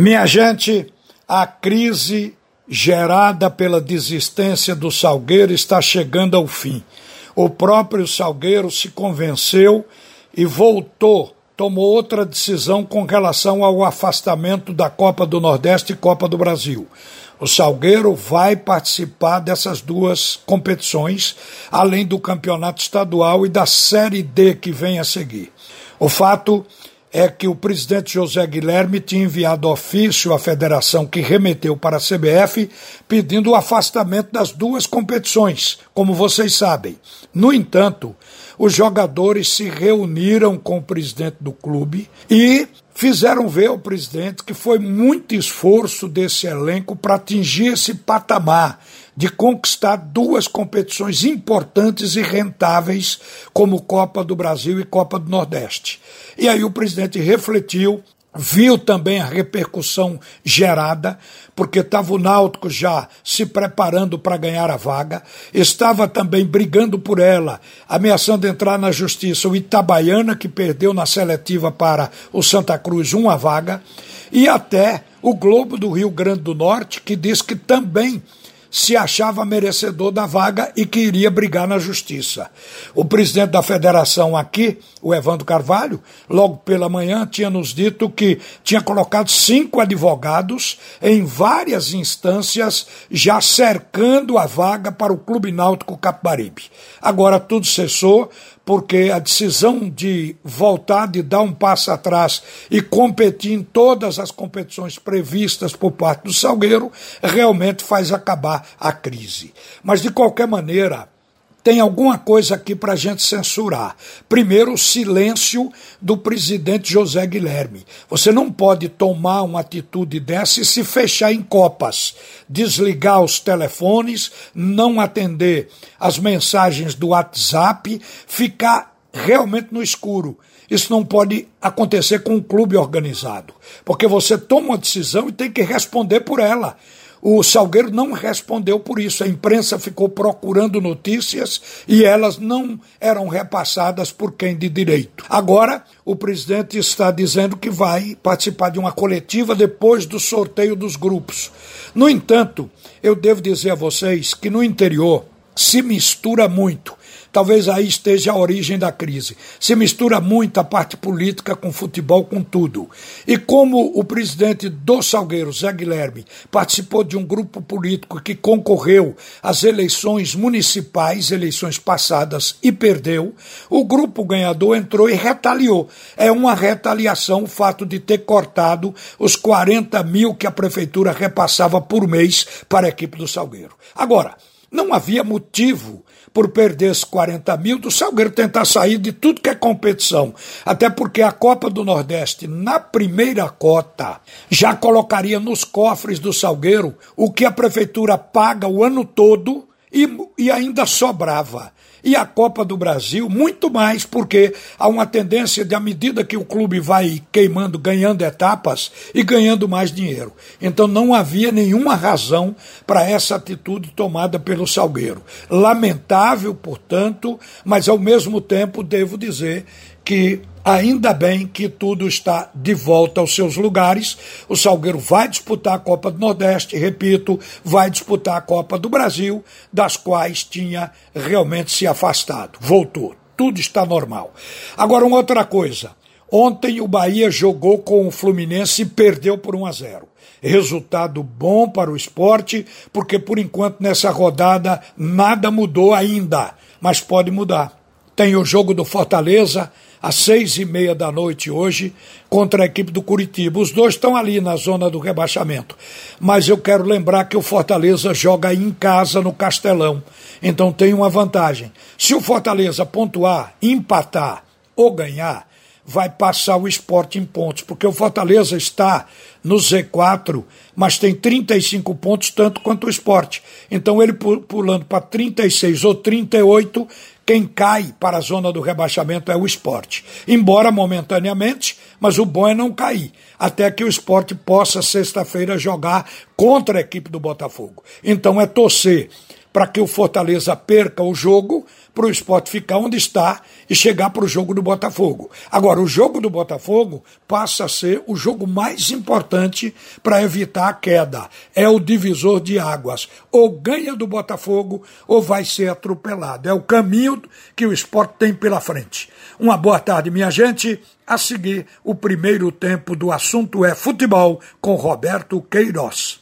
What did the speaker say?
Minha gente, a crise gerada pela desistência do Salgueiro está chegando ao fim. O próprio Salgueiro se convenceu e voltou, tomou outra decisão com relação ao afastamento da Copa do Nordeste e Copa do Brasil. O Salgueiro vai participar dessas duas competições, além do campeonato estadual e da Série D que vem a seguir. O fato é que o presidente José Guilherme tinha enviado ofício à federação que remeteu para a CBF pedindo o afastamento das duas competições, como vocês sabem. No entanto, os jogadores se reuniram com o presidente do clube e fizeram ver ao presidente que foi muito esforço desse elenco para atingir esse patamar de conquistar duas competições importantes e rentáveis, como Copa do Brasil e Copa do Nordeste. E aí o presidente refletiu, viu também a repercussão gerada, porque estava o Náutico já se preparando para ganhar a vaga, estava também brigando por ela, ameaçando entrar na justiça o Itabaiana, que perdeu na seletiva para o Santa Cruz uma vaga, e até o Globo do Rio Grande do Norte, que diz que também se achava merecedor da vaga e que iria brigar na justiça. O presidente da federação aqui, o Evandro Carvalho, logo pela manhã tinha nos dito que tinha colocado cinco advogados em várias instâncias já cercando a vaga para o Clube Náutico Capibaribe. Agora tudo cessou porque a decisão de voltar, de dar um passo atrás e competir em todas as competições previstas por parte do Salgueiro realmente faz acabar a crise. Mas, de qualquer maneira, tem alguma coisa aqui para a gente censurar. Primeiro, o silêncio do presidente José Guilherme. Você não pode tomar uma atitude dessa e se fechar em copas, desligar os telefones, não atender as mensagens do WhatsApp, ficar realmente no escuro. Isso não pode acontecer com um clube organizado, porque você toma uma decisão e tem que responder por ela. O Salgueiro não respondeu por isso. A imprensa ficou procurando notícias e elas não eram repassadas por quem de direito. Agora, o presidente está dizendo que vai participar de uma coletiva depois do sorteio dos grupos. No entanto, eu devo dizer a vocês que no interior se mistura muito Talvez aí esteja a origem da crise. Se mistura muito a parte política com futebol, com tudo. E como o presidente do Salgueiro, Zé Guilherme, participou de um grupo político que concorreu às eleições municipais, eleições passadas, e perdeu, o grupo ganhador entrou e retaliou. É uma retaliação o fato de ter cortado os 40 mil que a prefeitura repassava por mês para a equipe do Salgueiro. Agora, não havia motivo por perder esses 40 mil do Salgueiro tentar sair de tudo que é competição. Até porque a Copa do Nordeste, na primeira cota, já colocaria nos cofres do Salgueiro o que a prefeitura paga o ano todo e, e ainda sobrava. E a Copa do Brasil, muito mais, porque há uma tendência de, à medida que o clube vai queimando, ganhando etapas e ganhando mais dinheiro. Então não havia nenhuma razão para essa atitude tomada pelo Salgueiro. Lamentável, portanto, mas ao mesmo tempo devo dizer que ainda bem que tudo está de volta aos seus lugares. O Salgueiro vai disputar a Copa do Nordeste, repito, vai disputar a Copa do Brasil, das quais tinha realmente se afastado. Voltou. Tudo está normal. Agora, uma outra coisa. Ontem o Bahia jogou com o Fluminense e perdeu por 1 a 0. Resultado bom para o esporte, porque por enquanto nessa rodada nada mudou ainda, mas pode mudar. Tem o jogo do Fortaleza às seis e meia da noite hoje contra a equipe do Curitiba. Os dois estão ali na zona do rebaixamento. Mas eu quero lembrar que o Fortaleza joga em casa no Castelão. Então tem uma vantagem. Se o Fortaleza pontuar, empatar ou ganhar, vai passar o esporte em pontos, porque o Fortaleza está no Z4, mas tem 35 pontos, tanto quanto o esporte. Então ele pulando para 36 ou 38, quem cai para a zona do rebaixamento é o esporte. Embora momentaneamente, mas o bom é não cair, até que o esporte possa, sexta-feira, jogar contra a equipe do Botafogo. Então é torcer para que o Fortaleza perca o jogo, para o esporte ficar onde está e chegar para o jogo do Botafogo. Agora, o jogo do Botafogo passa a ser o jogo mais importante para evitar a queda. É o divisor de águas. Ou ganha do Botafogo ou vai ser atropelado. É o caminho que o esporte tem pela frente. Uma boa tarde, minha gente. A seguir, o primeiro tempo do assunto é futebol com Roberto Queiroz.